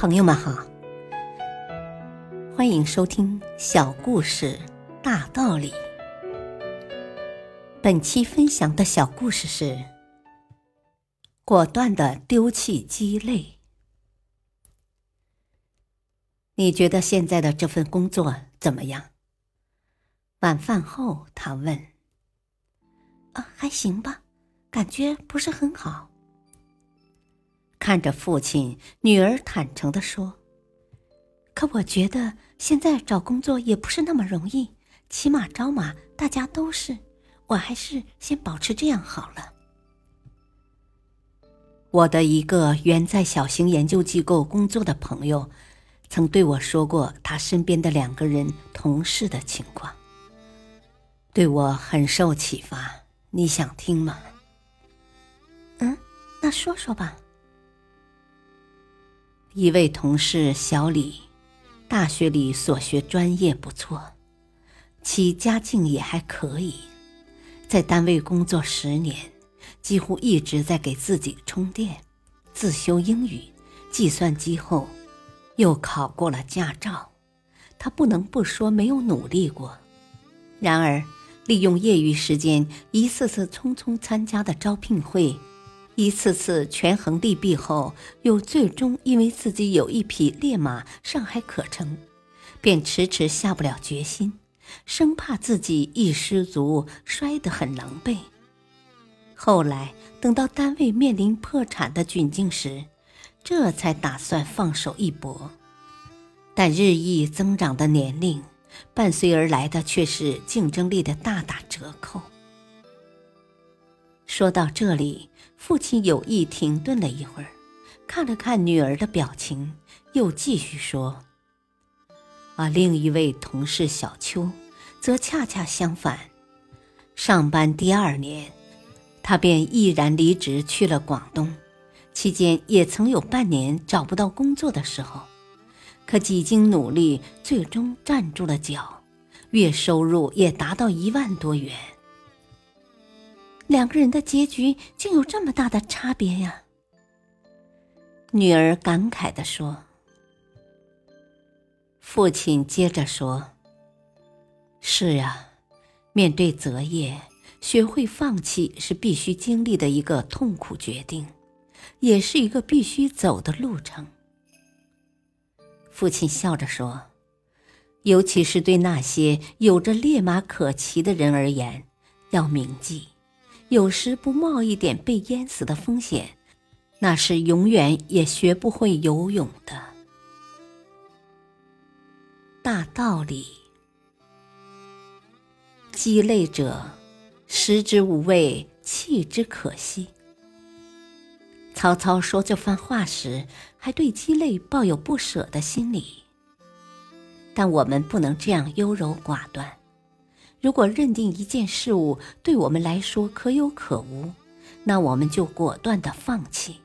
朋友们好，欢迎收听小故事大道理。本期分享的小故事是：果断的丢弃鸡肋。你觉得现在的这份工作怎么样？晚饭后，他问：“啊，还行吧，感觉不是很好。”看着父亲，女儿坦诚的说：“可我觉得现在找工作也不是那么容易，起码招马大家都是，我还是先保持这样好了。”我的一个原在小型研究机构工作的朋友，曾对我说过他身边的两个人同事的情况，对我很受启发。你想听吗？嗯，那说说吧。一位同事小李，大学里所学专业不错，其家境也还可以，在单位工作十年，几乎一直在给自己充电，自修英语、计算机后，又考过了驾照。他不能不说没有努力过，然而利用业余时间，一次次匆匆参加的招聘会。一次次权衡利弊后，又最终因为自己有一匹烈马尚还可乘，便迟迟下不了决心，生怕自己一失足摔得很狼狈。后来等到单位面临破产的窘境时，这才打算放手一搏。但日益增长的年龄，伴随而来的却是竞争力的大打折扣。说到这里。父亲有意停顿了一会儿，看了看女儿的表情，又继续说：“而另一位同事小秋，则恰恰相反。上班第二年，他便毅然离职去了广东。期间也曾有半年找不到工作的时候，可几经努力，最终站住了脚，月收入也达到一万多元。”两个人的结局竟有这么大的差别呀！女儿感慨的说。父亲接着说：“是啊，面对择业，学会放弃是必须经历的一个痛苦决定，也是一个必须走的路程。”父亲笑着说：“尤其是对那些有着烈马可骑的人而言，要铭记。”有时不冒一点被淹死的风险，那是永远也学不会游泳的。大道理，鸡肋者，食之无味，弃之可惜。曹操说这番话时，还对鸡肋抱有不舍的心理。但我们不能这样优柔寡断。如果认定一件事物对我们来说可有可无，那我们就果断的放弃。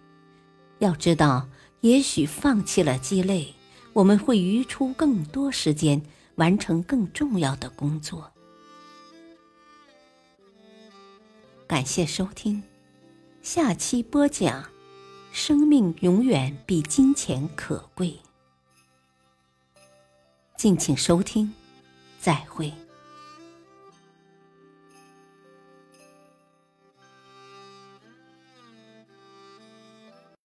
要知道，也许放弃了鸡肋，我们会余出更多时间完成更重要的工作。感谢收听，下期播讲：生命永远比金钱可贵。敬请收听，再会。